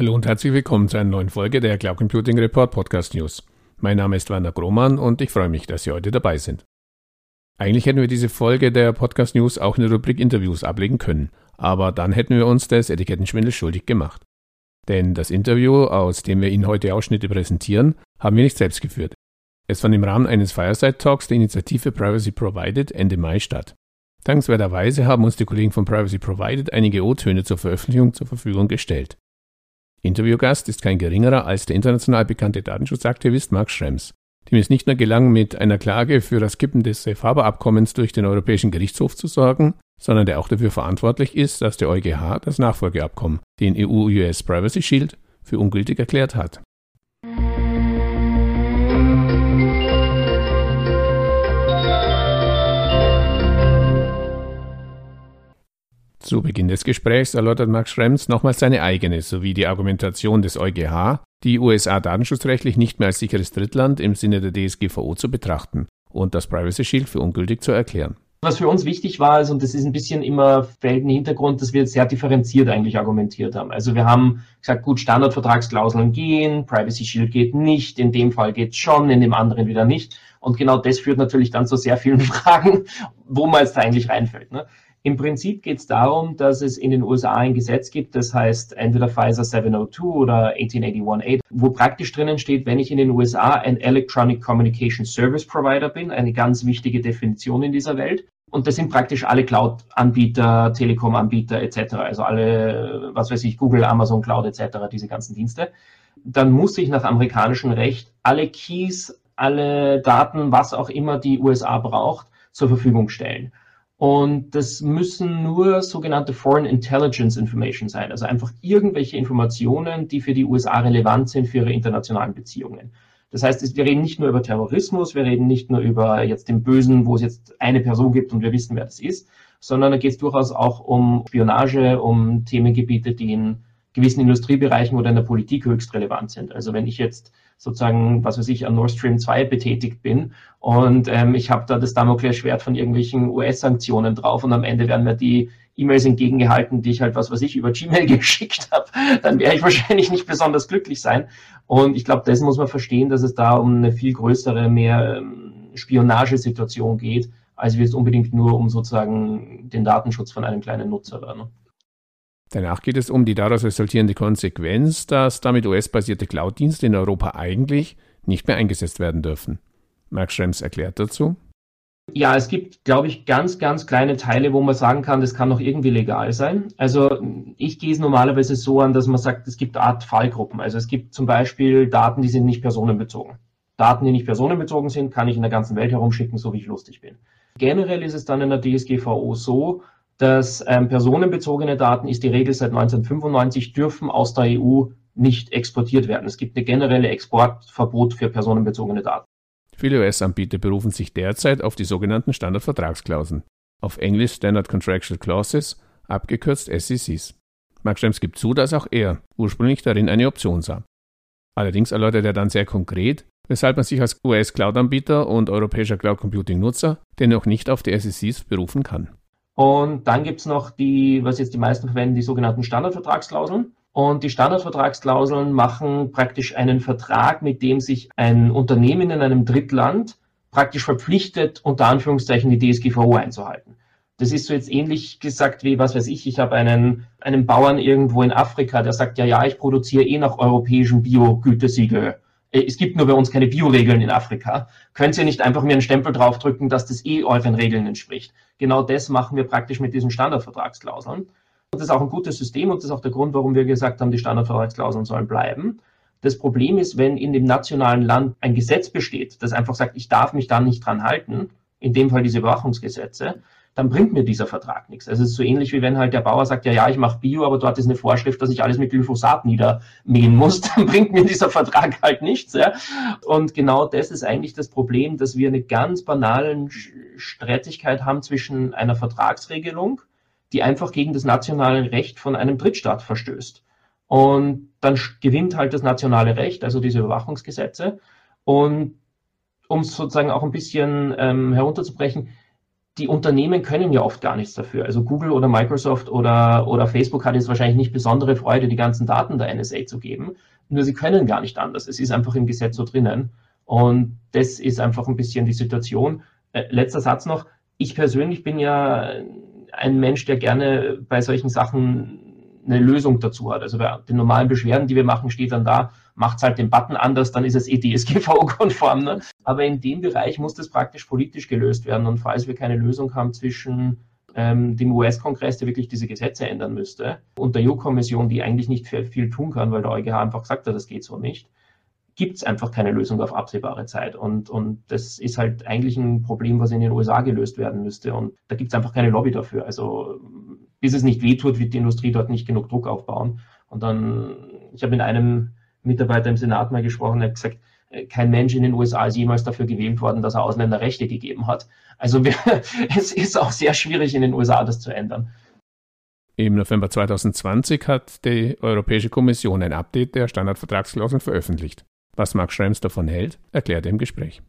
Hallo und herzlich willkommen zu einer neuen Folge der Cloud Computing Report Podcast News. Mein Name ist Werner Grohmann und ich freue mich, dass Sie heute dabei sind. Eigentlich hätten wir diese Folge der Podcast News auch in der Rubrik Interviews ablegen können, aber dann hätten wir uns des Etikettenschwindels schuldig gemacht. Denn das Interview, aus dem wir Ihnen heute Ausschnitte präsentieren, haben wir nicht selbst geführt. Es fand im Rahmen eines Fireside Talks der Initiative Privacy Provided Ende Mai statt. Dankenswerterweise haben uns die Kollegen von Privacy Provided einige O-Töne zur Veröffentlichung zur Verfügung gestellt. Interviewgast ist kein geringerer als der international bekannte Datenschutzaktivist Mark Schrems, dem es nicht nur gelang, mit einer Klage für das Kippen des Safe Harbor Abkommens durch den Europäischen Gerichtshof zu sorgen, sondern der auch dafür verantwortlich ist, dass der EuGH das Nachfolgeabkommen, den EU-US Privacy Shield, für ungültig erklärt hat. Zu Beginn des Gesprächs erläutert Max Schrems nochmals seine eigene sowie die Argumentation des EuGH, die USA datenschutzrechtlich nicht mehr als sicheres Drittland im Sinne der DSGVO zu betrachten und das Privacy Shield für ungültig zu erklären. Was für uns wichtig war, ist, und das ist ein bisschen immer fällt Hintergrund, dass wir sehr differenziert eigentlich argumentiert haben. Also wir haben gesagt, gut, Standardvertragsklauseln gehen, Privacy Shield geht nicht, in dem Fall geht schon, in dem anderen wieder nicht. Und genau das führt natürlich dann zu sehr vielen Fragen, wo man jetzt da eigentlich reinfällt. Ne? Im Prinzip geht es darum, dass es in den USA ein Gesetz gibt, das heißt entweder Pfizer 702 oder 18818, wo praktisch drinnen steht, wenn ich in den USA ein Electronic Communication Service Provider bin, eine ganz wichtige Definition in dieser Welt. Und das sind praktisch alle Cloud-Anbieter, Telekom-Anbieter etc., also alle, was weiß ich, Google, Amazon Cloud etc., diese ganzen Dienste. Dann muss ich nach amerikanischem Recht alle Keys, alle Daten, was auch immer die USA braucht, zur Verfügung stellen. Und das müssen nur sogenannte Foreign Intelligence Information sein, also einfach irgendwelche Informationen, die für die USA relevant sind für ihre internationalen Beziehungen. Das heißt, wir reden nicht nur über Terrorismus, wir reden nicht nur über jetzt den Bösen, wo es jetzt eine Person gibt und wir wissen, wer das ist, sondern da geht es durchaus auch um Spionage, um Themengebiete, die in gewissen Industriebereichen oder in der Politik höchst relevant sind. Also wenn ich jetzt sozusagen, was weiß ich, an Nord Stream 2 betätigt bin und ähm, ich habe da das Damoklesschwert von irgendwelchen US-Sanktionen drauf und am Ende werden mir die E-Mails entgegengehalten, die ich halt, was weiß ich, über Gmail geschickt habe, dann werde ich wahrscheinlich nicht besonders glücklich sein. Und ich glaube, dessen muss man verstehen, dass es da um eine viel größere, mehr ähm, Spionagesituation geht, als wie es unbedingt nur um sozusagen den Datenschutz von einem kleinen Nutzer. Ne? Danach geht es um die daraus resultierende Konsequenz, dass damit US-basierte Cloud-Dienste in Europa eigentlich nicht mehr eingesetzt werden dürfen. Mark Schrems erklärt dazu. Ja, es gibt, glaube ich, ganz, ganz kleine Teile, wo man sagen kann, das kann noch irgendwie legal sein. Also ich gehe es normalerweise so an, dass man sagt, es gibt Art Fallgruppen. Also es gibt zum Beispiel Daten, die sind nicht personenbezogen. Daten, die nicht personenbezogen sind, kann ich in der ganzen Welt herumschicken, so wie ich lustig bin. Generell ist es dann in der DSGVO so, dass ähm, personenbezogene Daten ist die Regel seit 1995, dürfen aus der EU nicht exportiert werden. Es gibt eine generelle Exportverbot für personenbezogene Daten. Viele US-Anbieter berufen sich derzeit auf die sogenannten Standardvertragsklauseln, auf Englisch Standard Contractual Clauses, abgekürzt SCCs. Mark Schrems gibt zu, dass auch er ursprünglich darin eine Option sah. Allerdings erläutert er dann sehr konkret, weshalb man sich als US-Cloud-Anbieter und europäischer Cloud-Computing-Nutzer dennoch nicht auf die SECs berufen kann. Und dann gibt es noch die, was jetzt die meisten verwenden, die sogenannten Standardvertragsklauseln. Und die Standardvertragsklauseln machen praktisch einen Vertrag, mit dem sich ein Unternehmen in einem Drittland praktisch verpflichtet, unter Anführungszeichen die DSGVO einzuhalten. Das ist so jetzt ähnlich gesagt wie, was weiß ich, ich habe einen, einen Bauern irgendwo in Afrika, der sagt, ja, ja, ich produziere eh nach europäischem Bio-Gütesiegel. Äh, es gibt nur bei uns keine Bioregeln in Afrika. Könnt ihr nicht einfach mir einen Stempel draufdrücken, dass das eh euren Regeln entspricht? Genau das machen wir praktisch mit diesen Standardvertragsklauseln. Und das ist auch ein gutes System und das ist auch der Grund, warum wir gesagt haben, die Standardvertragsklauseln sollen bleiben. Das Problem ist, wenn in dem nationalen Land ein Gesetz besteht, das einfach sagt, ich darf mich da nicht dran halten, in dem Fall diese Überwachungsgesetze, dann bringt mir dieser Vertrag nichts. Also es ist so ähnlich wie wenn halt der Bauer sagt, ja, ja, ich mache Bio, aber dort ist eine Vorschrift, dass ich alles mit Glyphosat niedermähen muss, dann bringt mir dieser Vertrag halt nichts. Ja? Und genau das ist eigentlich das Problem, dass wir eine ganz banale Streitigkeit haben zwischen einer Vertragsregelung, die einfach gegen das nationale Recht von einem Drittstaat verstößt. Und dann gewinnt halt das nationale Recht, also diese Überwachungsgesetze. Und um es sozusagen auch ein bisschen ähm, herunterzubrechen, die Unternehmen können ja oft gar nichts dafür. Also Google oder Microsoft oder, oder Facebook hat jetzt wahrscheinlich nicht besondere Freude, die ganzen Daten der NSA zu geben. Nur sie können gar nicht anders. Es ist einfach im Gesetz so drinnen. Und das ist einfach ein bisschen die Situation. Äh, letzter Satz noch. Ich persönlich bin ja ein Mensch, der gerne bei solchen Sachen eine Lösung dazu hat. Also bei den normalen Beschwerden, die wir machen, steht dann da, macht halt den Button anders, dann ist es eh DSGVO-konform. Ne? Aber in dem Bereich muss das praktisch politisch gelöst werden. Und falls wir keine Lösung haben zwischen ähm, dem US-Kongress, der wirklich diese Gesetze ändern müsste, und der EU-Kommission, die eigentlich nicht viel tun kann, weil der EuGH einfach gesagt hat, das geht so nicht, gibt es einfach keine Lösung auf absehbare Zeit. Und, und das ist halt eigentlich ein Problem, was in den USA gelöst werden müsste. Und da gibt es einfach keine Lobby dafür. Also bis es nicht wehtut, wird die Industrie dort nicht genug Druck aufbauen. Und dann, ich habe mit einem Mitarbeiter im Senat mal gesprochen, der hat gesagt, äh, kein Mensch in den USA ist jemals dafür gewählt worden, dass er Ausländerrechte gegeben hat. Also wir, es ist auch sehr schwierig in den USA, das zu ändern. Im November 2020 hat die Europäische Kommission ein Update der Standardvertragsklauseln veröffentlicht. Was Mark Schrems davon hält, erklärt er im Gespräch.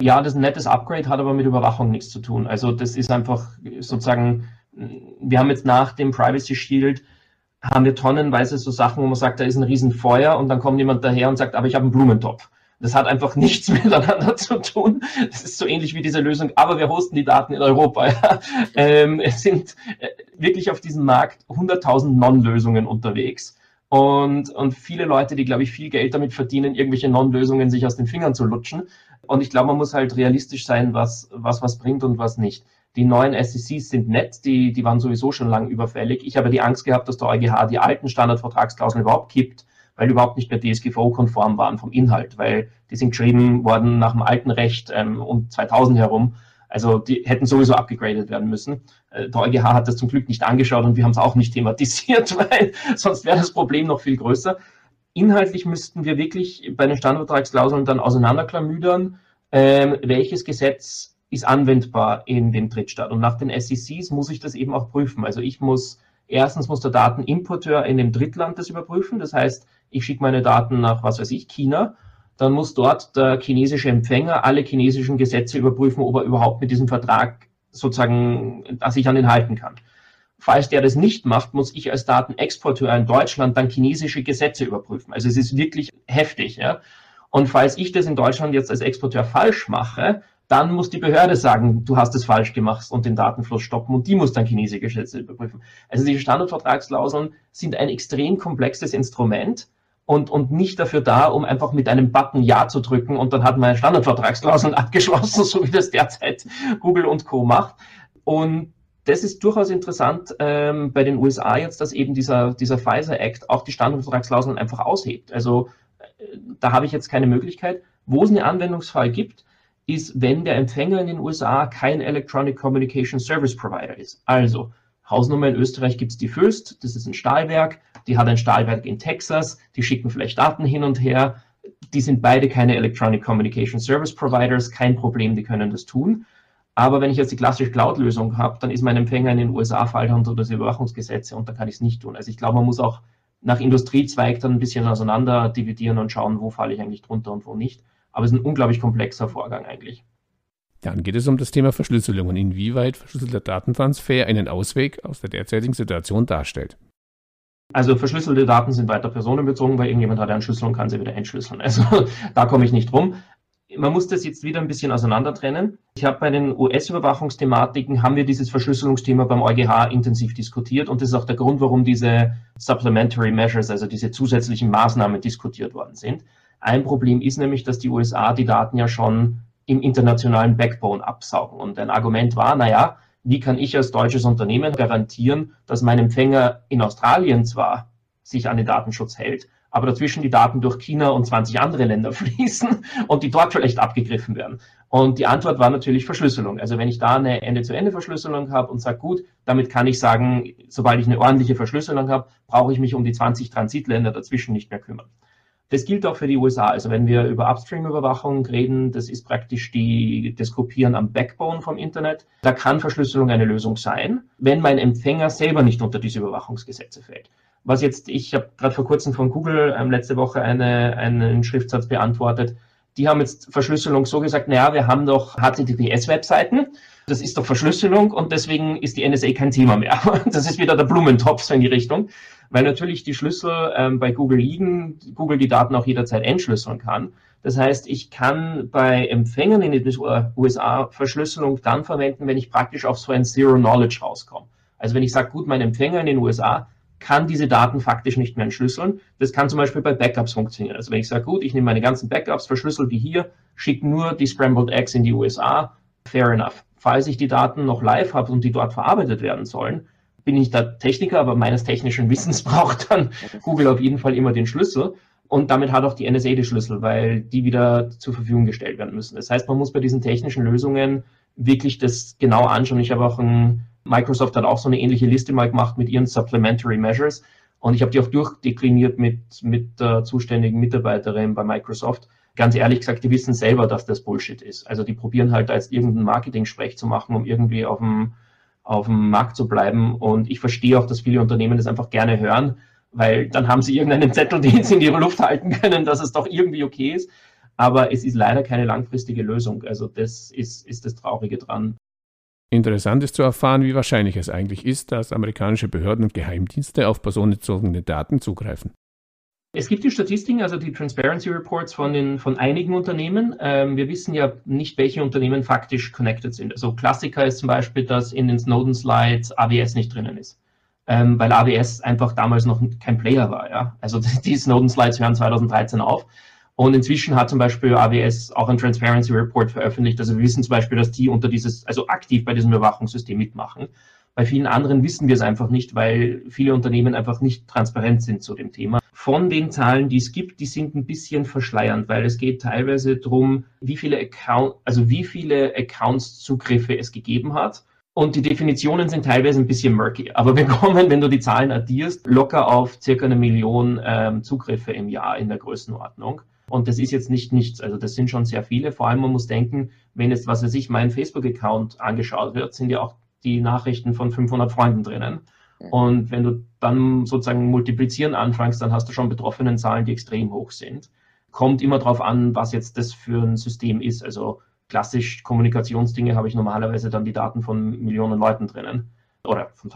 Ja, das ist ein nettes Upgrade, hat aber mit Überwachung nichts zu tun. Also das ist einfach sozusagen wir haben jetzt nach dem Privacy Shield haben wir tonnenweise so Sachen, wo man sagt, da ist ein Riesenfeuer und dann kommt jemand daher und sagt, aber ich habe einen Blumentopf. Das hat einfach nichts miteinander zu tun. Das ist so ähnlich wie diese Lösung, aber wir hosten die Daten in Europa. Ja. Ähm, es sind äh, wirklich auf diesem Markt 100.000 Non-Lösungen unterwegs. Und, und viele Leute, die, glaube ich, viel Geld damit verdienen, irgendwelche Non-Lösungen sich aus den Fingern zu lutschen. Und ich glaube, man muss halt realistisch sein, was, was was bringt und was nicht. Die neuen SECs sind nett, die, die waren sowieso schon lange überfällig. Ich habe die Angst gehabt, dass der EuGH die alten Standardvertragsklauseln überhaupt kippt, weil überhaupt nicht mehr DSGVO-konform waren vom Inhalt, weil die sind geschrieben worden nach dem alten Recht ähm, um 2000 herum. Also die hätten sowieso abgegradet werden müssen. Äh, der EuGH hat das zum Glück nicht angeschaut und wir haben es auch nicht thematisiert, weil sonst wäre das Problem noch viel größer. Inhaltlich müssten wir wirklich bei den Standardvertragsklauseln dann auseinanderklamüdern, ähm, welches Gesetz ist anwendbar in dem Drittstaat. Und nach den SECs muss ich das eben auch prüfen. Also ich muss, erstens muss der Datenimporteur in dem Drittland das überprüfen. Das heißt, ich schicke meine Daten nach, was weiß ich, China. Dann muss dort der chinesische Empfänger alle chinesischen Gesetze überprüfen, ob er überhaupt mit diesem Vertrag sozusagen, dass ich an den halten kann. Falls der das nicht macht, muss ich als Datenexporteur in Deutschland dann chinesische Gesetze überprüfen. Also es ist wirklich heftig. Ja? Und falls ich das in Deutschland jetzt als Exporteur falsch mache, dann muss die Behörde sagen, du hast es falsch gemacht und den Datenfluss stoppen und die muss dann chinesische Gesetze überprüfen. Also diese Standardvertragsklauseln sind ein extrem komplexes Instrument und, und nicht dafür da, um einfach mit einem Button Ja zu drücken und dann hat man Standardvertragsklauseln abgeschlossen, so wie das derzeit Google und Co. macht. Und das ist durchaus interessant ähm, bei den USA jetzt, dass eben dieser, dieser Pfizer Act auch die Standardvertragsklauseln einfach aushebt. Also äh, da habe ich jetzt keine Möglichkeit. Wo es einen Anwendungsfall gibt, ist, wenn der Empfänger in den USA kein Electronic Communication Service Provider ist. Also, Hausnummer in Österreich gibt es die Föst, das ist ein Stahlwerk, die hat ein Stahlwerk in Texas, die schicken vielleicht Daten hin und her. Die sind beide keine Electronic Communication Service Providers, kein Problem, die können das tun. Aber wenn ich jetzt die klassische Cloud-Lösung habe, dann ist mein Empfänger in den USA fällt unter das Überwachungsgesetze und dann kann ich es nicht tun. Also ich glaube, man muss auch nach Industriezweig dann ein bisschen auseinander dividieren und schauen, wo falle ich eigentlich drunter und wo nicht. Aber es ist ein unglaublich komplexer Vorgang eigentlich. Dann geht es um das Thema Verschlüsselung und inwieweit verschlüsselter Datentransfer einen Ausweg aus der derzeitigen Situation darstellt. Also verschlüsselte Daten sind weiter personenbezogen, weil irgendjemand hat einen Schlüssel und kann sie wieder entschlüsseln. Also da komme ich nicht rum. Man muss das jetzt wieder ein bisschen auseinander trennen. Ich habe bei den US-Überwachungsthematiken haben wir dieses Verschlüsselungsthema beim EuGH intensiv diskutiert und das ist auch der Grund, warum diese Supplementary Measures, also diese zusätzlichen Maßnahmen diskutiert worden sind. Ein Problem ist nämlich, dass die USA die Daten ja schon im internationalen Backbone absaugen. Und ein Argument war, naja, wie kann ich als deutsches Unternehmen garantieren, dass mein Empfänger in Australien zwar sich an den Datenschutz hält, aber dazwischen die Daten durch China und 20 andere Länder fließen und die dort vielleicht abgegriffen werden. Und die Antwort war natürlich Verschlüsselung. Also wenn ich da eine Ende-zu-Ende-Verschlüsselung habe und sage, gut, damit kann ich sagen, sobald ich eine ordentliche Verschlüsselung habe, brauche ich mich um die 20 Transitländer dazwischen nicht mehr kümmern. Das gilt auch für die USA. Also wenn wir über Upstream-Überwachung reden, das ist praktisch die, das Kopieren am Backbone vom Internet. Da kann Verschlüsselung eine Lösung sein, wenn mein Empfänger selber nicht unter diese Überwachungsgesetze fällt. Was jetzt, ich habe gerade vor kurzem von Google ähm, letzte Woche eine, einen Schriftsatz beantwortet. Die haben jetzt Verschlüsselung so gesagt, naja, wir haben doch HTTPS-Webseiten. Das ist doch Verschlüsselung und deswegen ist die NSA kein Thema mehr. Das ist wieder der Blumentopf so in die Richtung, weil natürlich die Schlüssel ähm, bei Google liegen, Google die Daten auch jederzeit entschlüsseln kann. Das heißt, ich kann bei Empfängern in den USA Verschlüsselung dann verwenden, wenn ich praktisch auf so ein Zero Knowledge rauskomme. Also wenn ich sage, gut, mein Empfänger in den USA kann diese Daten faktisch nicht mehr entschlüsseln. Das kann zum Beispiel bei Backups funktionieren. Also wenn ich sage, gut, ich nehme meine ganzen Backups, verschlüssel die hier, schicke nur die Scrambled Eggs in die USA, fair enough. Falls ich die Daten noch live habe und die dort verarbeitet werden sollen, bin ich da Techniker, aber meines technischen Wissens braucht dann Google auf jeden Fall immer den Schlüssel. Und damit hat auch die NSA die Schlüssel, weil die wieder zur Verfügung gestellt werden müssen. Das heißt, man muss bei diesen technischen Lösungen wirklich das genau anschauen. Ich habe auch ein Microsoft hat auch so eine ähnliche Liste mal gemacht mit ihren Supplementary Measures. Und ich habe die auch durchdekliniert mit, mit der zuständigen Mitarbeiterin bei Microsoft. Ganz ehrlich gesagt, die wissen selber, dass das Bullshit ist. Also die probieren halt als irgendeinen Marketing-Sprech zu machen, um irgendwie auf dem, auf dem Markt zu bleiben. Und ich verstehe auch, dass viele Unternehmen das einfach gerne hören, weil dann haben sie irgendeinen Zettel, den sie in ihre Luft halten können, dass es doch irgendwie okay ist. Aber es ist leider keine langfristige Lösung. Also das ist, ist das Traurige dran. Interessant ist zu erfahren, wie wahrscheinlich es eigentlich ist, dass amerikanische Behörden und Geheimdienste auf personenbezogene Daten zugreifen. Es gibt die Statistiken, also die Transparency Reports von, den, von einigen Unternehmen. Ähm, wir wissen ja nicht, welche Unternehmen faktisch connected sind. Also Klassiker ist zum Beispiel, dass in den Snowden Slides AWS nicht drinnen ist. Ähm, weil AWS einfach damals noch kein Player war. Ja? Also die Snowden Slides hören 2013 auf. Und inzwischen hat zum Beispiel AWS auch einen Transparency Report veröffentlicht. Also wir wissen zum Beispiel, dass die unter dieses, also aktiv bei diesem Überwachungssystem mitmachen. Bei vielen anderen wissen wir es einfach nicht, weil viele Unternehmen einfach nicht transparent sind zu dem Thema. Von den Zahlen, die es gibt, die sind ein bisschen verschleiernd, weil es geht teilweise darum, wie viele Account, also wie viele Accounts-Zugriffe es gegeben hat. Und die Definitionen sind teilweise ein bisschen murky. Aber wir kommen, wenn du die Zahlen addierst, locker auf circa eine Million ähm, Zugriffe im Jahr in der Größenordnung. Und das ist jetzt nicht nichts. Also das sind schon sehr viele. Vor allem man muss denken, wenn jetzt, was weiß ich, mein Facebook-Account angeschaut wird, sind ja auch die Nachrichten von 500 Freunden drinnen. Und wenn du dann sozusagen multiplizieren anfängst, dann hast du schon betroffenen Zahlen, die extrem hoch sind. Kommt immer darauf an, was jetzt das für ein System ist. Also klassisch Kommunikationsdinge habe ich normalerweise dann die Daten von Millionen Leuten drinnen oder von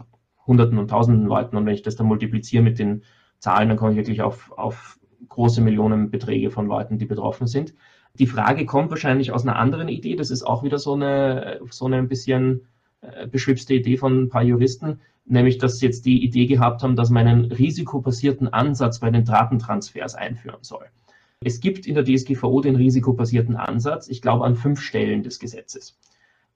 Hunderten und Tausenden Leuten. Und wenn ich das dann multipliziere mit den Zahlen, dann komme ich wirklich auf, auf große Millionenbeträge von Leuten, die betroffen sind. Die Frage kommt wahrscheinlich aus einer anderen Idee. Das ist auch wieder so eine, so eine ein bisschen beschwipste Idee von ein paar Juristen, nämlich dass sie jetzt die Idee gehabt haben, dass man einen risikobasierten Ansatz bei den Datentransfers einführen soll. Es gibt in der DSGVO den risikobasierten Ansatz, ich glaube an fünf Stellen des Gesetzes.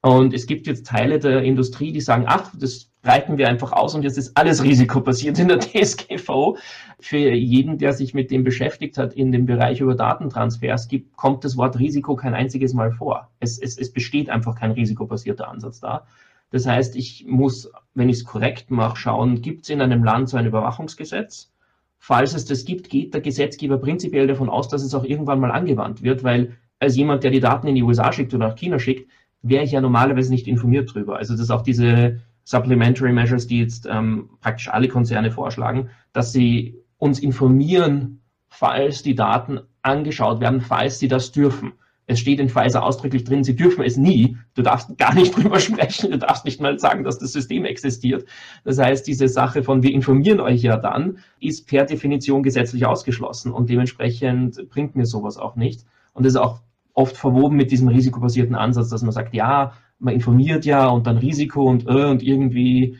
Und es gibt jetzt Teile der Industrie, die sagen, ach, das breiten wir einfach aus und jetzt ist alles risikobasiert in der DSGVO. Für jeden, der sich mit dem beschäftigt hat in dem Bereich über Datentransfers, gibt, kommt das Wort Risiko kein einziges Mal vor. Es, es, es besteht einfach kein risikobasierter Ansatz da. Das heißt, ich muss, wenn ich es korrekt mache, schauen, gibt es in einem Land so ein Überwachungsgesetz? Falls es das gibt, geht der Gesetzgeber prinzipiell davon aus, dass es auch irgendwann mal angewandt wird, weil als jemand, der die Daten in die USA schickt oder nach China schickt, wäre ich ja normalerweise nicht informiert drüber. Also das ist auch diese Supplementary Measures, die jetzt ähm, praktisch alle Konzerne vorschlagen, dass sie uns informieren, falls die Daten angeschaut werden, falls sie das dürfen. Es steht in Pfizer ausdrücklich drin, sie dürfen es nie. Du darfst gar nicht drüber sprechen, du darfst nicht mal sagen, dass das System existiert. Das heißt, diese Sache von wir informieren euch ja dann, ist per Definition gesetzlich ausgeschlossen und dementsprechend bringt mir sowas auch nicht. Und das ist auch oft verwoben mit diesem risikobasierten Ansatz, dass man sagt, ja, man informiert ja und dann Risiko und, äh, und irgendwie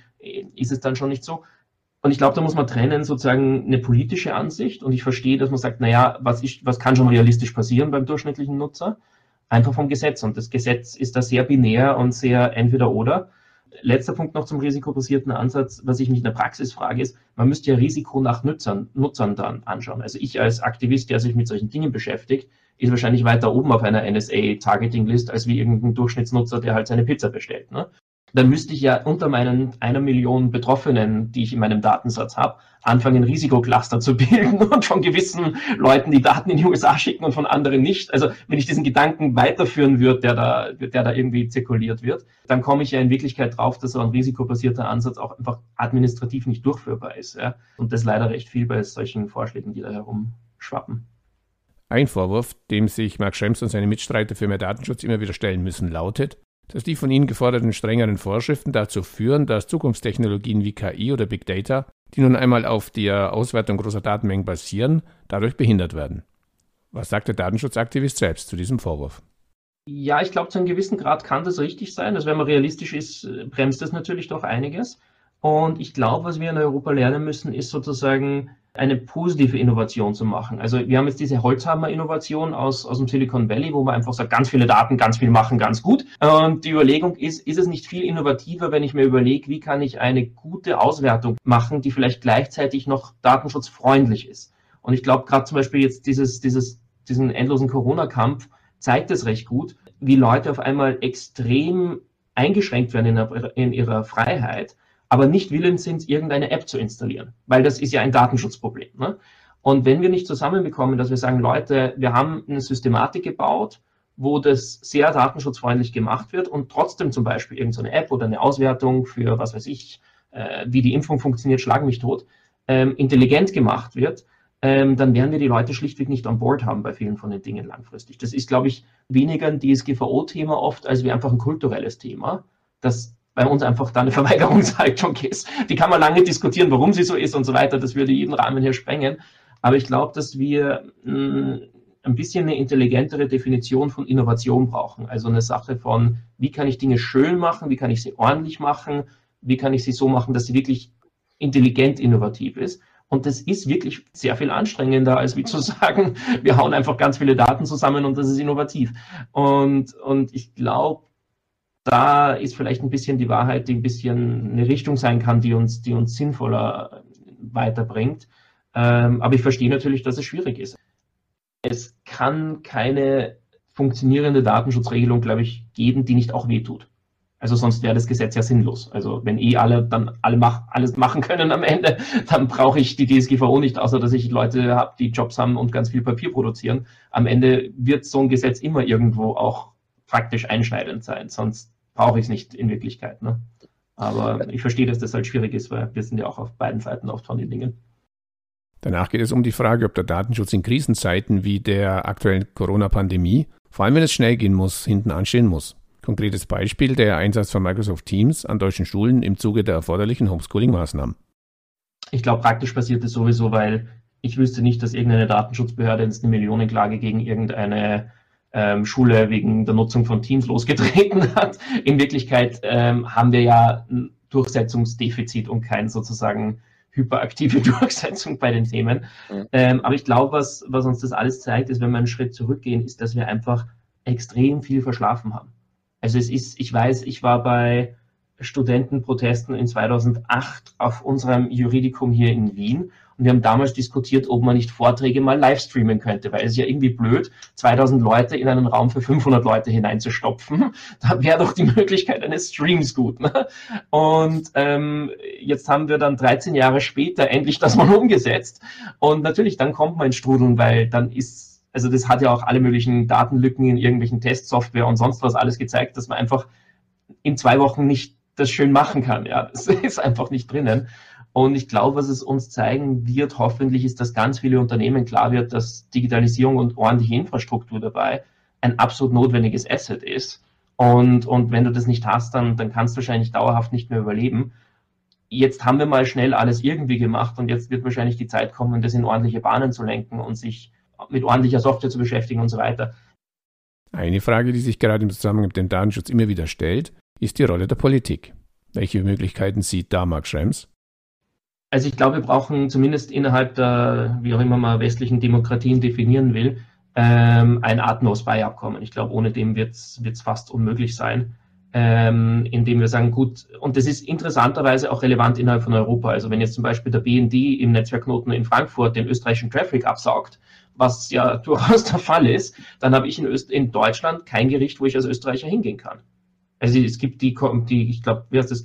ist es dann schon nicht so. Und ich glaube, da muss man trennen sozusagen eine politische Ansicht und ich verstehe, dass man sagt, naja, was, ist, was kann schon realistisch passieren beim durchschnittlichen Nutzer? Einfach vom Gesetz. Und das Gesetz ist da sehr binär und sehr entweder oder. Letzter Punkt noch zum risikobasierten Ansatz, was ich mich in der Praxis frage, ist, man müsste ja Risiko nach Nutzern, Nutzern dann anschauen. Also ich als Aktivist, der sich mit solchen Dingen beschäftigt, ist wahrscheinlich weiter oben auf einer NSA-Targeting-List als wie irgendein Durchschnittsnutzer, der halt seine Pizza bestellt. Ne? Dann müsste ich ja unter meinen einer Million Betroffenen, die ich in meinem Datensatz habe, anfangen, Risikocluster zu bilden und von gewissen Leuten die Daten in die USA schicken und von anderen nicht. Also wenn ich diesen Gedanken weiterführen würde, der da, der da irgendwie zirkuliert wird, dann komme ich ja in Wirklichkeit drauf, dass so ein risikobasierter Ansatz auch einfach administrativ nicht durchführbar ist. Ja? Und das leider recht viel bei solchen Vorschlägen, die da herumschwappen. Ein Vorwurf, dem sich Mark Schrems und seine Mitstreiter für mehr Datenschutz immer wieder stellen müssen, lautet, dass die von Ihnen geforderten strengeren Vorschriften dazu führen, dass Zukunftstechnologien wie KI oder Big Data, die nun einmal auf der Auswertung großer Datenmengen basieren, dadurch behindert werden. Was sagt der Datenschutzaktivist selbst zu diesem Vorwurf? Ja, ich glaube, zu einem gewissen Grad kann das richtig sein. Also wenn man realistisch ist, bremst das natürlich doch einiges. Und ich glaube, was wir in Europa lernen müssen, ist sozusagen eine positive Innovation zu machen. Also wir haben jetzt diese Holzhammer-Innovation aus, aus dem Silicon Valley, wo man einfach sagt, ganz viele Daten, ganz viel machen, ganz gut. Und die Überlegung ist, ist es nicht viel innovativer, wenn ich mir überlege, wie kann ich eine gute Auswertung machen, die vielleicht gleichzeitig noch datenschutzfreundlich ist. Und ich glaube, gerade zum Beispiel jetzt dieses, dieses, diesen endlosen Corona-Kampf zeigt es recht gut, wie Leute auf einmal extrem eingeschränkt werden in, der, in ihrer Freiheit aber nicht willens sind, irgendeine App zu installieren, weil das ist ja ein Datenschutzproblem. Ne? Und wenn wir nicht zusammenbekommen, dass wir sagen, Leute, wir haben eine Systematik gebaut, wo das sehr datenschutzfreundlich gemacht wird und trotzdem zum Beispiel irgendeine App oder eine Auswertung für, was weiß ich, äh, wie die Impfung funktioniert, schlag mich tot, ähm, intelligent gemacht wird, ähm, dann werden wir die Leute schlichtweg nicht an Bord haben bei vielen von den Dingen langfristig. Das ist, glaube ich, weniger ein DSGVO-Thema oft, als wie einfach ein kulturelles Thema, das bei uns einfach da eine Verweigerungshaltung ist. Die kann man lange diskutieren, warum sie so ist und so weiter. Das würde jeden Rahmen hier sprengen. Aber ich glaube, dass wir mh, mm, ein bisschen eine intelligentere Definition von Innovation brauchen. Also eine Sache von, wie kann ich Dinge schön machen, wie kann ich sie ordentlich machen, wie kann ich sie so machen, dass sie wirklich intelligent innovativ ist. Und das ist wirklich sehr viel anstrengender, als wie zu sagen, wir hauen einfach ganz viele Daten zusammen und das ist innovativ. Und, und ich glaube, da ist vielleicht ein bisschen die Wahrheit, die ein bisschen eine Richtung sein kann, die uns, die uns sinnvoller weiterbringt. Ähm, aber ich verstehe natürlich, dass es schwierig ist. Es kann keine funktionierende Datenschutzregelung, glaube ich, geben, die nicht auch wehtut. Also sonst wäre das Gesetz ja sinnlos. Also wenn eh alle dann alle mach, alles machen können am Ende, dann brauche ich die DSGVO nicht, außer dass ich Leute habe, die Jobs haben und ganz viel Papier produzieren. Am Ende wird so ein Gesetz immer irgendwo auch praktisch einschneidend sein. Sonst brauche ich es nicht in Wirklichkeit. Ne? Aber ich verstehe, dass das halt schwierig ist, weil wir sind ja auch auf beiden Seiten oft von den Dingen. Danach geht es um die Frage, ob der Datenschutz in Krisenzeiten wie der aktuellen Corona-Pandemie, vor allem wenn es schnell gehen muss, hinten anstehen muss. Konkretes Beispiel der Einsatz von Microsoft Teams an deutschen Schulen im Zuge der erforderlichen Homeschooling-Maßnahmen. Ich glaube, praktisch passiert es sowieso, weil ich wüsste nicht, dass irgendeine Datenschutzbehörde jetzt eine Millionenklage gegen irgendeine ähm, Schule wegen der Nutzung von Teams losgetreten hat. In Wirklichkeit ähm, haben wir ja ein Durchsetzungsdefizit und kein sozusagen hyperaktive Durchsetzung bei den Themen. Mhm. Ähm, aber ich glaube, was, was uns das alles zeigt, ist, wenn wir einen Schritt zurückgehen, ist, dass wir einfach extrem viel verschlafen haben. Also es ist, ich weiß, ich war bei Studentenprotesten in 2008 auf unserem Juridikum hier in Wien und wir haben damals diskutiert, ob man nicht Vorträge mal live streamen könnte, weil es ja irgendwie blöd, 2000 Leute in einen Raum für 500 Leute hineinzustopfen. Da wäre doch die Möglichkeit eines Streams gut. Ne? Und ähm, jetzt haben wir dann 13 Jahre später endlich das mal umgesetzt. Und natürlich, dann kommt man ins Strudeln, weil dann ist, also das hat ja auch alle möglichen Datenlücken in irgendwelchen Testsoftware und sonst was alles gezeigt, dass man einfach in zwei Wochen nicht das schön machen kann. Ja, das ist einfach nicht drinnen. Und ich glaube, was es uns zeigen wird, hoffentlich ist, dass ganz viele Unternehmen klar wird, dass Digitalisierung und ordentliche Infrastruktur dabei ein absolut notwendiges Asset ist. Und, und wenn du das nicht hast, dann, dann kannst du wahrscheinlich dauerhaft nicht mehr überleben. Jetzt haben wir mal schnell alles irgendwie gemacht und jetzt wird wahrscheinlich die Zeit kommen, das in ordentliche Bahnen zu lenken und sich mit ordentlicher Software zu beschäftigen und so weiter. Eine Frage, die sich gerade im Zusammenhang mit dem Datenschutz immer wieder stellt, ist die Rolle der Politik. Welche Möglichkeiten sieht da Mark Schrems? Also ich glaube, wir brauchen zumindest innerhalb der, wie auch immer man westlichen Demokratien definieren will, ähm, ein Art No-Spy-Abkommen. Ich glaube, ohne dem wird es fast unmöglich sein, ähm, indem wir sagen, gut, und das ist interessanterweise auch relevant innerhalb von Europa. Also wenn jetzt zum Beispiel der BND im Netzwerkknoten in Frankfurt den österreichischen Traffic absaugt, was ja durchaus der Fall ist, dann habe ich in, Öst in Deutschland kein Gericht, wo ich als Österreicher hingehen kann. Also es gibt die, die ich glaube, wie heißt das,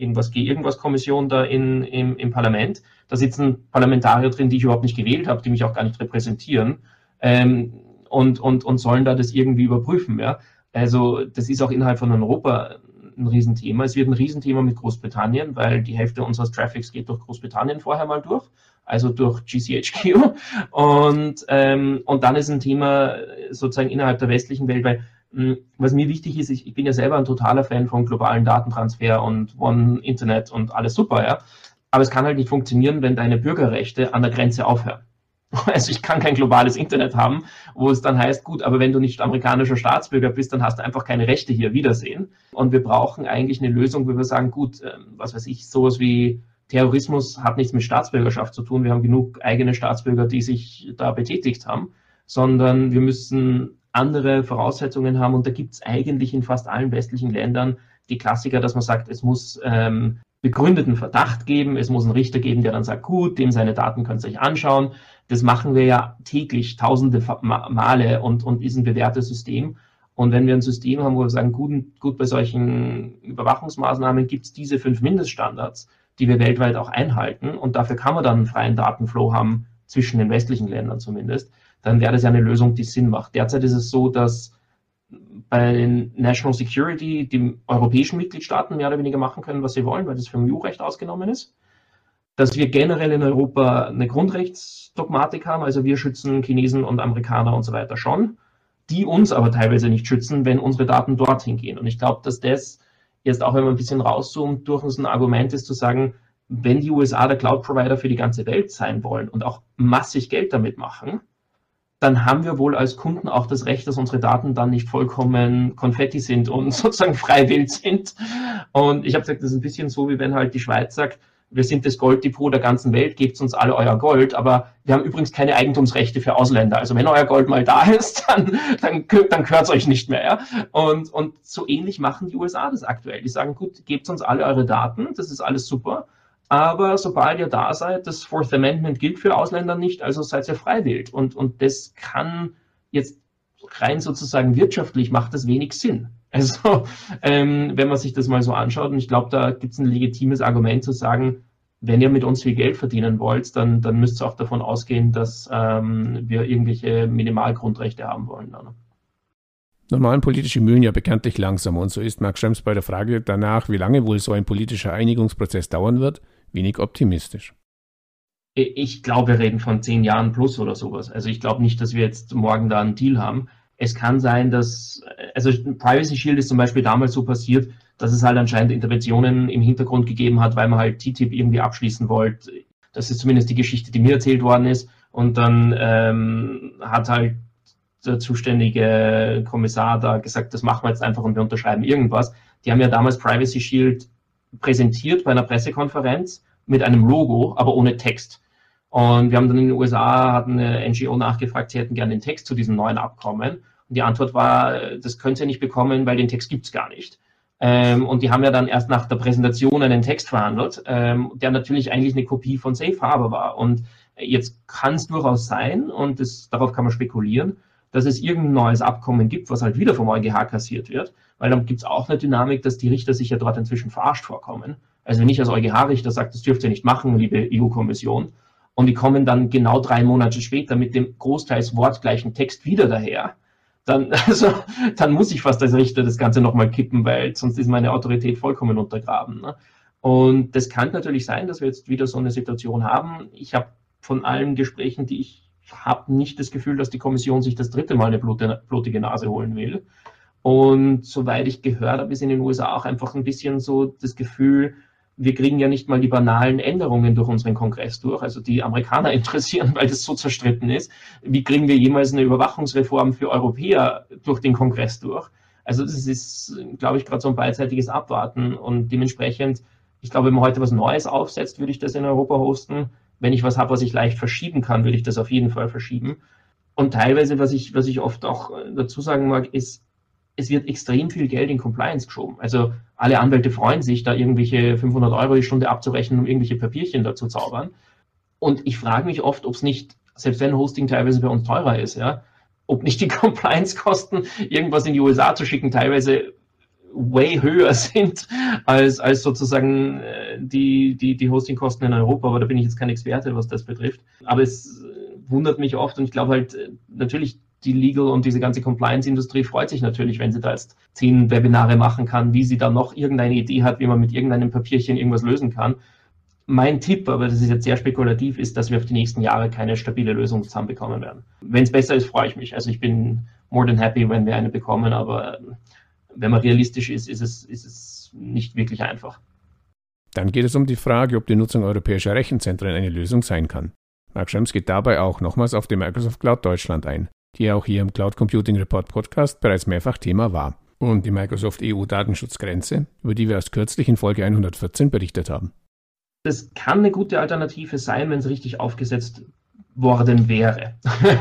irgendwas irgendwas Kommission da in, im, im Parlament. Da sitzen Parlamentarier drin, die ich überhaupt nicht gewählt habe, die mich auch gar nicht repräsentieren ähm, und, und, und sollen da das irgendwie überprüfen. Ja? Also das ist auch innerhalb von Europa ein Riesenthema. Es wird ein Riesenthema mit Großbritannien, weil die Hälfte unseres Traffics geht durch Großbritannien vorher mal durch, also durch GCHQ. Und, ähm, und dann ist ein Thema sozusagen innerhalb der westlichen Welt, weil was mir wichtig ist, ich, ich bin ja selber ein totaler Fan von globalen Datentransfer und One Internet und alles super, ja. Aber es kann halt nicht funktionieren, wenn deine Bürgerrechte an der Grenze aufhören. Also ich kann kein globales Internet haben, wo es dann heißt, gut, aber wenn du nicht amerikanischer Staatsbürger bist, dann hast du einfach keine Rechte hier. Wiedersehen. Und wir brauchen eigentlich eine Lösung, wo wir sagen, gut, ähm, was weiß ich, sowas wie Terrorismus hat nichts mit Staatsbürgerschaft zu tun. Wir haben genug eigene Staatsbürger, die sich da betätigt haben, sondern wir müssen andere Voraussetzungen haben. Und da gibt es eigentlich in fast allen westlichen Ländern die Klassiker, dass man sagt, es muss ähm, begründeten Verdacht geben, es muss einen Richter geben, der dann sagt, gut, dem seine Daten könnt ihr euch anschauen. Das machen wir ja täglich, tausende Male und, und ist ein bewährtes System. Und wenn wir ein System haben, wo wir sagen, gut, gut bei solchen Überwachungsmaßnahmen gibt es diese fünf Mindeststandards, die wir weltweit auch einhalten und dafür kann man dann einen freien Datenflow haben, zwischen den westlichen Ländern zumindest, dann wäre das ja eine Lösung, die Sinn macht. Derzeit ist es so, dass bei den National Security die europäischen Mitgliedstaaten mehr oder weniger machen können, was sie wollen, weil das vom EU-Recht ausgenommen ist. Dass wir generell in Europa eine Grundrechtsdogmatik haben, also wir schützen Chinesen und Amerikaner und so weiter schon, die uns aber teilweise nicht schützen, wenn unsere Daten dorthin gehen. Und ich glaube, dass das jetzt auch, wenn man ein bisschen rauszoomt, durchaus ein Argument ist zu sagen, wenn die USA der Cloud-Provider für die ganze Welt sein wollen und auch massig Geld damit machen, dann haben wir wohl als Kunden auch das Recht, dass unsere Daten dann nicht vollkommen Konfetti sind und sozusagen frei wild sind. Und ich habe gesagt, das ist ein bisschen so, wie wenn halt die Schweiz sagt, wir sind das Golddepot der ganzen Welt, gebt uns alle euer Gold, aber wir haben übrigens keine Eigentumsrechte für Ausländer. Also wenn euer Gold mal da ist, dann, dann, dann gehört es euch nicht mehr. Ja? Und, und so ähnlich machen die USA das aktuell. Die sagen, gut, gebt uns alle eure Daten, das ist alles super, aber sobald ihr da seid, das Fourth Amendment gilt für Ausländer nicht, also seid ihr freiwillig. Und, und das kann jetzt rein sozusagen wirtschaftlich macht das wenig Sinn. Also ähm, wenn man sich das mal so anschaut, und ich glaube, da gibt es ein legitimes Argument zu sagen, wenn ihr mit uns viel Geld verdienen wollt, dann, dann müsst ihr auch davon ausgehen, dass ähm, wir irgendwelche Minimalgrundrechte haben wollen. Dann. Normalen politische Mühlen ja bekanntlich langsam und so ist Mark Schrems bei der Frage danach, wie lange wohl so ein politischer Einigungsprozess dauern wird, wenig optimistisch. Ich glaube, wir reden von zehn Jahren plus oder sowas. Also ich glaube nicht, dass wir jetzt morgen da einen Deal haben. Es kann sein, dass, also Privacy Shield ist zum Beispiel damals so passiert, dass es halt anscheinend Interventionen im Hintergrund gegeben hat, weil man halt TTIP irgendwie abschließen wollte. Das ist zumindest die Geschichte, die mir erzählt worden ist. Und dann ähm, hat halt der zuständige Kommissar da gesagt, das machen wir jetzt einfach und wir unterschreiben irgendwas. Die haben ja damals Privacy Shield präsentiert bei einer Pressekonferenz mit einem Logo, aber ohne Text. Und wir haben dann in den USA, hat eine NGO nachgefragt, sie hätten gerne den Text zu diesem neuen Abkommen. Und die Antwort war, das könnt ihr nicht bekommen, weil den Text gibt's gar nicht. Ähm, und die haben ja dann erst nach der Präsentation einen Text verhandelt, ähm, der natürlich eigentlich eine Kopie von Safe Harbor war. Und jetzt kann es durchaus sein, und das, darauf kann man spekulieren, dass es irgendein neues Abkommen gibt, was halt wieder vom EuGH kassiert wird, weil dann gibt es auch eine Dynamik, dass die Richter sich ja dort inzwischen verarscht vorkommen. Also wenn ich als EuGH-Richter sage, das dürft ihr nicht machen, liebe EU-Kommission, und die kommen dann genau drei Monate später mit dem großteils wortgleichen Text wieder daher, dann, also, dann muss ich fast als Richter das Ganze nochmal kippen, weil sonst ist meine Autorität vollkommen untergraben. Ne? Und das kann natürlich sein, dass wir jetzt wieder so eine Situation haben. Ich habe von allen Gesprächen, die ich habe nicht das Gefühl, dass die Kommission sich das dritte Mal eine blutige Nase holen will. Und soweit ich gehört habe, ist in den USA auch einfach ein bisschen so das Gefühl, wir kriegen ja nicht mal die banalen Änderungen durch unseren Kongress durch. Also die Amerikaner interessieren, weil das so zerstritten ist. Wie kriegen wir jemals eine Überwachungsreform für Europäer durch den Kongress durch? Also das ist, glaube ich, gerade so ein beidseitiges Abwarten. Und dementsprechend, ich glaube, wenn man heute was Neues aufsetzt, würde ich das in Europa hosten wenn ich was habe, was ich leicht verschieben kann, will ich das auf jeden Fall verschieben. Und teilweise, was ich, was ich oft auch äh, dazu sagen mag, ist, es wird extrem viel Geld in Compliance geschoben. Also alle Anwälte freuen sich, da irgendwelche 500 Euro die Stunde abzurechnen, um irgendwelche Papierchen dazu zaubern. Und ich frage mich oft, ob es nicht, selbst wenn Hosting teilweise bei uns teurer ist, ja, ob nicht die Compliance-Kosten, irgendwas in die USA zu schicken, teilweise way höher sind als, als sozusagen äh, die, die, die Hostingkosten in Europa, aber da bin ich jetzt kein Experte, was das betrifft. Aber es äh, wundert mich oft und ich glaube halt, äh, natürlich die Legal und diese ganze Compliance-Industrie freut sich natürlich, wenn sie da jetzt zehn Webinare machen kann, wie sie da noch irgendeine Idee hat, wie man mit irgendeinem Papierchen irgendwas lösen kann. Mein Tipp, aber das ist jetzt sehr spekulativ, ist, dass wir auf die nächsten Jahre keine stabile Lösung zusammenbekommen werden. Wenn es besser ist, freue ich mich. Also ich bin more than happy, wenn wir eine bekommen, aber wenn man realistisch ist, ist es, ist es nicht wirklich einfach. Dann geht es um die Frage, ob die Nutzung europäischer Rechenzentren eine Lösung sein kann. Mark Schrems geht dabei auch nochmals auf die Microsoft Cloud Deutschland ein, die auch hier im Cloud Computing Report Podcast bereits mehrfach Thema war. Und die Microsoft EU Datenschutzgrenze, über die wir erst kürzlich in Folge 114 berichtet haben. Das kann eine gute Alternative sein, wenn es richtig aufgesetzt worden wäre.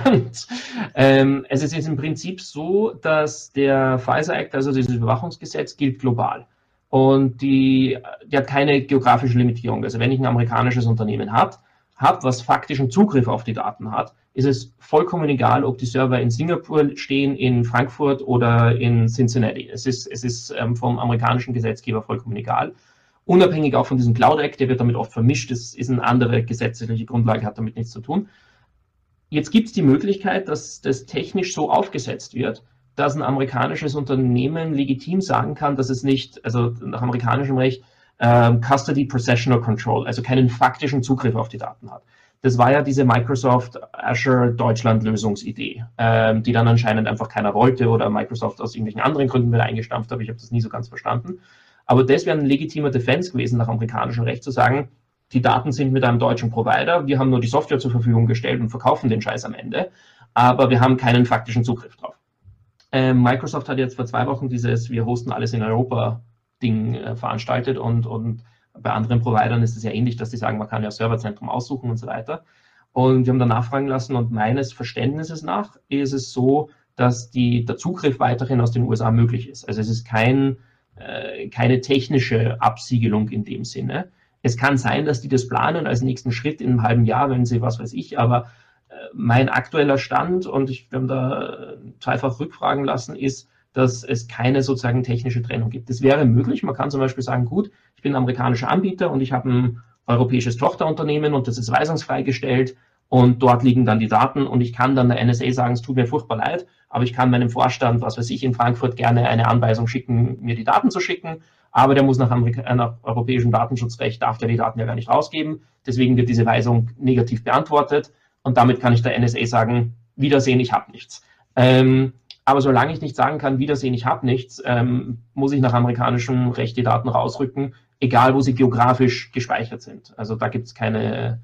und, ähm, es ist jetzt im Prinzip so, dass der Pfizer Act, also dieses Überwachungsgesetz, gilt global. Und die, die hat keine geografische Limitierung. Also wenn ich ein amerikanisches Unternehmen habe, habe, was faktischen Zugriff auf die Daten hat, ist es vollkommen egal, ob die Server in Singapur stehen, in Frankfurt oder in Cincinnati. Es ist, es ist ähm, vom amerikanischen Gesetzgeber vollkommen egal. Unabhängig auch von diesem Cloud Act, der wird damit oft vermischt, das ist eine andere gesetzliche Grundlage, hat damit nichts zu tun. Jetzt gibt es die Möglichkeit, dass das technisch so aufgesetzt wird, dass ein amerikanisches Unternehmen legitim sagen kann, dass es nicht, also nach amerikanischem Recht, ähm, Custody Processional Control, also keinen faktischen Zugriff auf die Daten hat. Das war ja diese Microsoft Azure Deutschland Lösungsidee, ähm, die dann anscheinend einfach keiner wollte oder Microsoft aus irgendwelchen anderen Gründen wieder eingestampft hat. Ich habe das nie so ganz verstanden. Aber das wäre ein legitimer Defense gewesen, nach amerikanischem Recht zu sagen, die Daten sind mit einem deutschen Provider, wir haben nur die Software zur Verfügung gestellt und verkaufen den Scheiß am Ende, aber wir haben keinen faktischen Zugriff drauf. Ähm, Microsoft hat jetzt vor zwei Wochen dieses Wir hosten alles in Europa Ding äh, veranstaltet und, und bei anderen Providern ist es ja ähnlich, dass die sagen, man kann ja Serverzentrum aussuchen und so weiter. Und wir haben dann nachfragen lassen und meines Verständnisses nach ist es so, dass die, der Zugriff weiterhin aus den USA möglich ist. Also es ist kein, äh, keine technische Absiegelung in dem Sinne. Es kann sein, dass die das planen als nächsten Schritt in einem halben Jahr, wenn sie was weiß ich, aber äh, mein aktueller Stand, und ich, wir da zweifach rückfragen lassen, ist, dass es keine sozusagen technische Trennung gibt. Das wäre möglich. Man kann zum Beispiel sagen, gut, ich bin amerikanischer Anbieter und ich habe ein europäisches Tochterunternehmen und das ist weisungsfrei gestellt und dort liegen dann die Daten und ich kann dann der NSA sagen, es tut mir furchtbar leid, aber ich kann meinem Vorstand, was weiß ich, in Frankfurt gerne eine Anweisung schicken, mir die Daten zu schicken, aber der muss nach, Amerika äh, nach europäischem Datenschutzrecht, darf der die Daten ja gar nicht rausgeben. Deswegen wird diese Weisung negativ beantwortet und damit kann ich der NSA sagen, Wiedersehen, ich habe nichts. Ähm, aber solange ich nicht sagen kann, Wiedersehen, ich habe nichts, ähm, muss ich nach amerikanischem Recht die Daten rausrücken, egal wo sie geografisch gespeichert sind. Also da gibt es keine,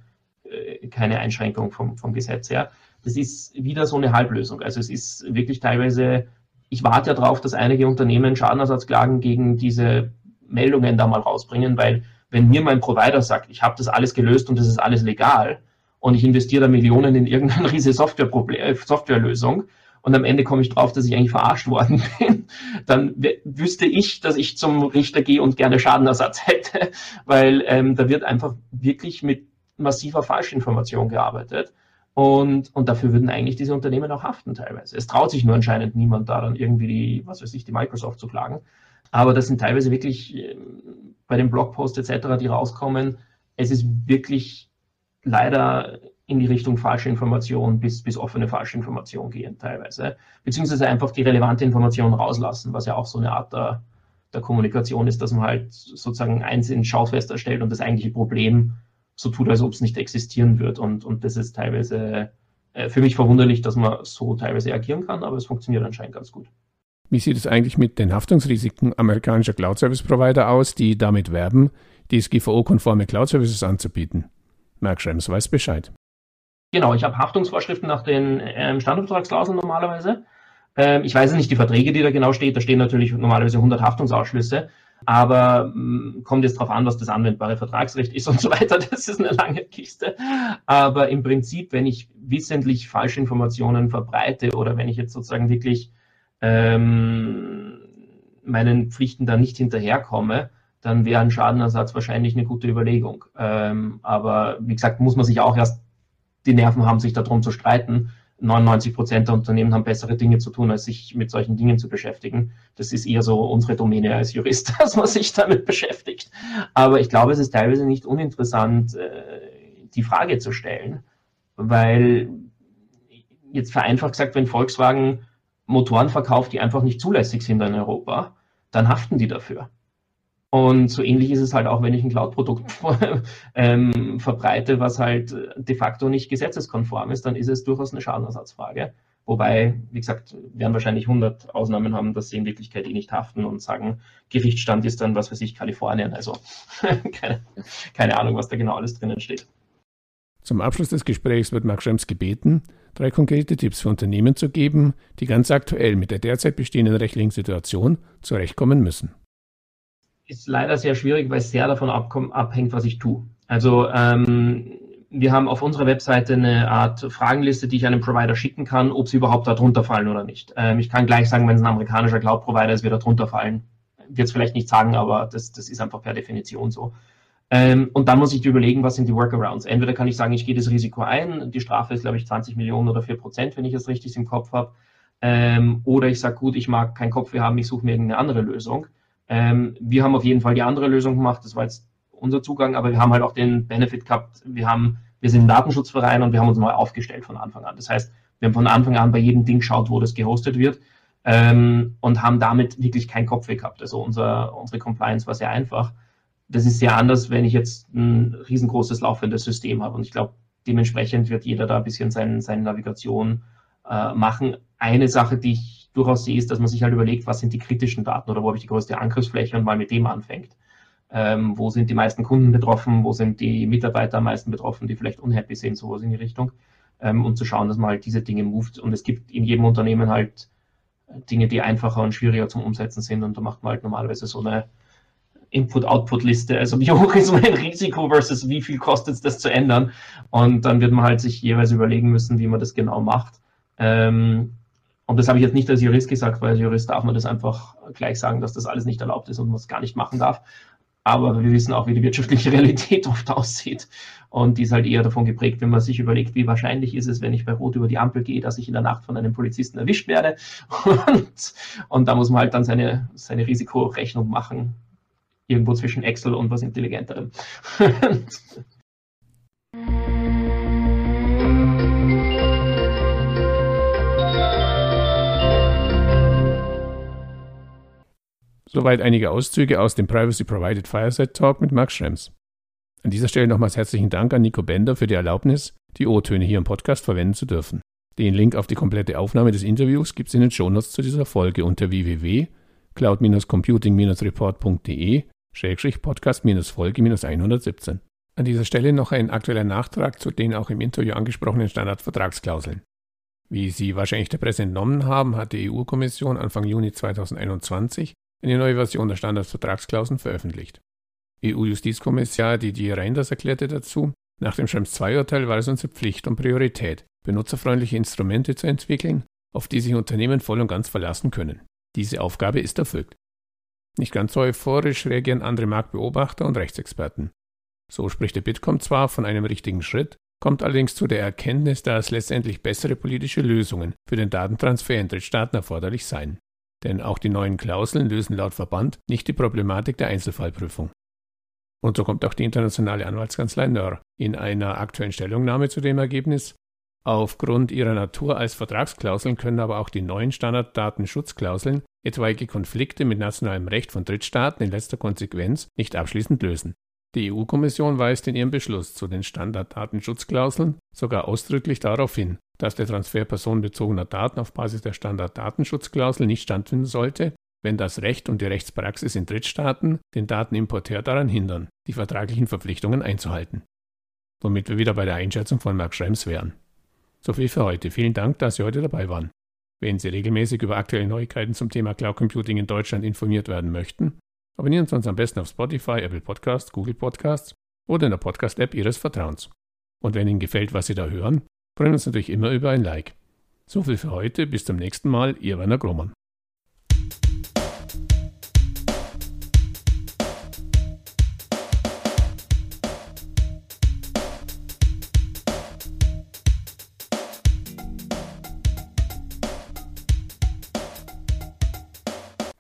keine Einschränkung vom, vom Gesetz her. Das ist wieder so eine Halblösung. Also es ist wirklich teilweise, ich warte ja darauf, dass einige Unternehmen Schadenersatzklagen gegen diese Meldungen da mal rausbringen, weil wenn mir mein Provider sagt, ich habe das alles gelöst und das ist alles legal und ich investiere da Millionen in irgendeine riesige Softwareproblem, Softwarelösung, und am Ende komme ich drauf, dass ich eigentlich verarscht worden bin, dann wüsste ich, dass ich zum Richter gehe und gerne Schadenersatz hätte, weil ähm, da wird einfach wirklich mit massiver Falschinformation gearbeitet. Und, und dafür würden eigentlich diese Unternehmen auch haften teilweise. Es traut sich nur anscheinend niemand daran, irgendwie die, was weiß ich, die Microsoft zu klagen. Aber das sind teilweise wirklich äh, bei den Blogposts etc., die rauskommen, es ist wirklich leider in die Richtung falsche Information bis, bis offene falsche Information gehen teilweise. Beziehungsweise einfach die relevante Information rauslassen, was ja auch so eine Art der, der Kommunikation ist, dass man halt sozusagen eins in Schaufest erstellt und das eigentliche Problem so tut, als ob es nicht existieren wird. Und, und das ist teilweise äh, für mich verwunderlich, dass man so teilweise agieren kann, aber es funktioniert anscheinend ganz gut. Wie sieht es eigentlich mit den Haftungsrisiken amerikanischer Cloud-Service-Provider aus, die damit werben, DSGVO-konforme Cloud-Services anzubieten? Mark Schrems weiß Bescheid. Genau, ich habe Haftungsvorschriften nach den ähm, Standardvertragsklauseln normalerweise. Ähm, ich weiß nicht die Verträge, die da genau steht. Da stehen natürlich normalerweise 100 Haftungsausschlüsse. Aber mh, mm, kommt jetzt darauf an, was das anwendbare Vertragsrecht ist und so weiter. Das ist eine lange Kiste. Aber im Prinzip, wenn ich wissentlich falsche Informationen verbreite oder wenn ich jetzt sozusagen wirklich ähm, meinen Pflichten da nicht hinterherkomme, dann wäre ein Schadenersatz wahrscheinlich eine gute Überlegung. Ähm, aber wie gesagt, muss man sich auch erst die Nerven haben, sich darum zu streiten. 99 Prozent der Unternehmen haben bessere Dinge zu tun, als sich mit solchen Dingen zu beschäftigen. Das ist eher so unsere Domäne als Jurist, dass man sich damit beschäftigt. Aber ich glaube, es ist teilweise nicht uninteressant, äh, die Frage zu stellen, weil jetzt vereinfacht gesagt, wenn Volkswagen Motoren verkauft, die einfach nicht zulässig sind in Europa, dann haften die dafür. Und so ähnlich ist es halt auch, wenn ich ein Cloud-Produkt ähm, verbreite, was halt de facto nicht gesetzeskonform ist, dann ist es durchaus eine Schadenersatzfrage. Wobei, wie gesagt, werden wahrscheinlich 100 Ausnahmen haben, dass sie in Wirklichkeit eh nicht haften und sagen, Gerichtsstand ist dann, was weiß ich, Kalifornien. Also keine, keine Ahnung, was da genau alles drinnen steht. Zum Abschluss des Gesprächs wird Mark Schrems gebeten, drei konkrete Tipps für Unternehmen zu geben, die ganz aktuell mit der derzeit bestehenden rechtlichen Situation zurechtkommen müssen. Ist leider sehr schwierig, weil es sehr davon abhängt, was ich tue. Also ähm, wir haben auf unserer Webseite eine Art Fragenliste, die ich einem Provider schicken kann, ob sie überhaupt da drunter fallen oder nicht. Ähm, ich kann gleich sagen, wenn es ein amerikanischer Cloud-Provider ist, wird er drunter fallen. Wird es vielleicht nicht sagen, aber das, das ist einfach per Definition so. Ähm, und dann muss ich überlegen, was sind die Workarounds. Entweder kann ich sagen, ich gehe das Risiko ein, die Strafe ist, glaube ich, 20 Millionen oder 4 Prozent, wenn ich es richtig im Kopf habe. Ähm, oder ich sage, gut, ich mag keinen Kopf, wir haben, ich suche mir irgendeine andere Lösung. Ähm, wir haben auf jeden Fall die andere Lösung gemacht, das war jetzt unser Zugang, aber wir haben halt auch den Benefit gehabt, wir haben, wir sind ein Datenschutzverein und wir haben uns neu aufgestellt von Anfang an. Das heißt, wir haben von Anfang an bei jedem Ding geschaut, wo das gehostet wird ähm, und haben damit wirklich keinen Kopfweh gehabt. Also unser, unsere Compliance war sehr einfach das ist sehr anders, wenn ich jetzt ein riesengroßes laufendes System habe. Und ich glaube, dementsprechend wird jeder da ein bisschen sein, seine Navigation äh, machen. Eine Sache, die ich durchaus sehe, ist, dass man sich halt überlegt, was sind die kritischen Daten oder wo habe ich die größte Angriffsfläche und mal mit dem anfängt. Ähm, wo sind die meisten Kunden betroffen, wo sind die Mitarbeiter am meisten betroffen, die vielleicht unhappy sind, sowas in die Richtung. Ähm, und zu schauen, dass man halt diese Dinge moved. Und es gibt in jedem Unternehmen halt Dinge, die einfacher und schwieriger zum Umsetzen sind. Und da macht man halt normalerweise so eine Input-Output-Liste. Also wie hoch ist mein Risiko versus wie viel kostet es das zu ändern? Und dann wird man halt sich jeweils überlegen müssen, wie man das genau macht. Ähm, und das habe ich jetzt nicht als Jurist gesagt, weil als Jurist darf man das einfach gleich sagen, dass das alles nicht erlaubt ist und man es gar nicht machen darf. Aber wir wissen auch, wie die wirtschaftliche Realität oft aussieht. Und die ist halt eher davon geprägt, wenn man sich überlegt, wie wahrscheinlich ist es, wenn ich bei Rot über die Ampel gehe, dass ich in der Nacht von einem Polizisten erwischt werde. Und, und da muss man halt dann seine, seine Risikorechnung machen irgendwo zwischen Excel und was Intelligenterem. Soweit einige Auszüge aus dem Privacy Provided Fireside Talk mit Max Schrems. An dieser Stelle nochmals herzlichen Dank an Nico Bender für die Erlaubnis, die O-Töne hier im Podcast verwenden zu dürfen. Den Link auf die komplette Aufnahme des Interviews gibt es in den Shownotes zu dieser Folge unter www.cloud-computing-report.de Podcast-Folge 117. An dieser Stelle noch ein aktueller Nachtrag zu den auch im Interview angesprochenen Standardvertragsklauseln. Wie Sie wahrscheinlich der Presse entnommen haben, hat die EU-Kommission Anfang Juni 2021 eine neue Version der Standardvertragsklauseln veröffentlicht. EU-Justizkommissar Didier Reinders erklärte dazu, nach dem Schrems II-Urteil war es unsere Pflicht und Priorität, benutzerfreundliche Instrumente zu entwickeln, auf die sich Unternehmen voll und ganz verlassen können. Diese Aufgabe ist erfüllt. Nicht ganz so euphorisch reagieren andere Marktbeobachter und Rechtsexperten. So spricht der Bitkom zwar von einem richtigen Schritt, kommt allerdings zu der Erkenntnis, dass letztendlich bessere politische Lösungen für den Datentransfer in Drittstaaten erforderlich seien. Denn auch die neuen Klauseln lösen laut Verband nicht die Problematik der Einzelfallprüfung. Und so kommt auch die internationale Anwaltskanzlei NÖR in einer aktuellen Stellungnahme zu dem Ergebnis, Aufgrund ihrer Natur als Vertragsklauseln können aber auch die neuen Standarddatenschutzklauseln etwaige Konflikte mit nationalem Recht von Drittstaaten in letzter Konsequenz nicht abschließend lösen. Die EU-Kommission weist in ihrem Beschluss zu den Standarddatenschutzklauseln sogar ausdrücklich darauf hin, dass der Transfer personenbezogener Daten auf Basis der Standarddatenschutzklausel nicht stattfinden sollte, wenn das Recht und die Rechtspraxis in Drittstaaten den Datenimporteur daran hindern, die vertraglichen Verpflichtungen einzuhalten. Womit wir wieder bei der Einschätzung von Mark Schrems wären. So viel für heute. Vielen Dank, dass Sie heute dabei waren. Wenn Sie regelmäßig über aktuelle Neuigkeiten zum Thema Cloud Computing in Deutschland informiert werden möchten, abonnieren Sie uns am besten auf Spotify, Apple Podcasts, Google Podcasts oder in der Podcast-App Ihres Vertrauens. Und wenn Ihnen gefällt, was Sie da hören, freuen wir uns natürlich immer über ein Like. So viel für heute. Bis zum nächsten Mal. Ihr Werner Grohmann.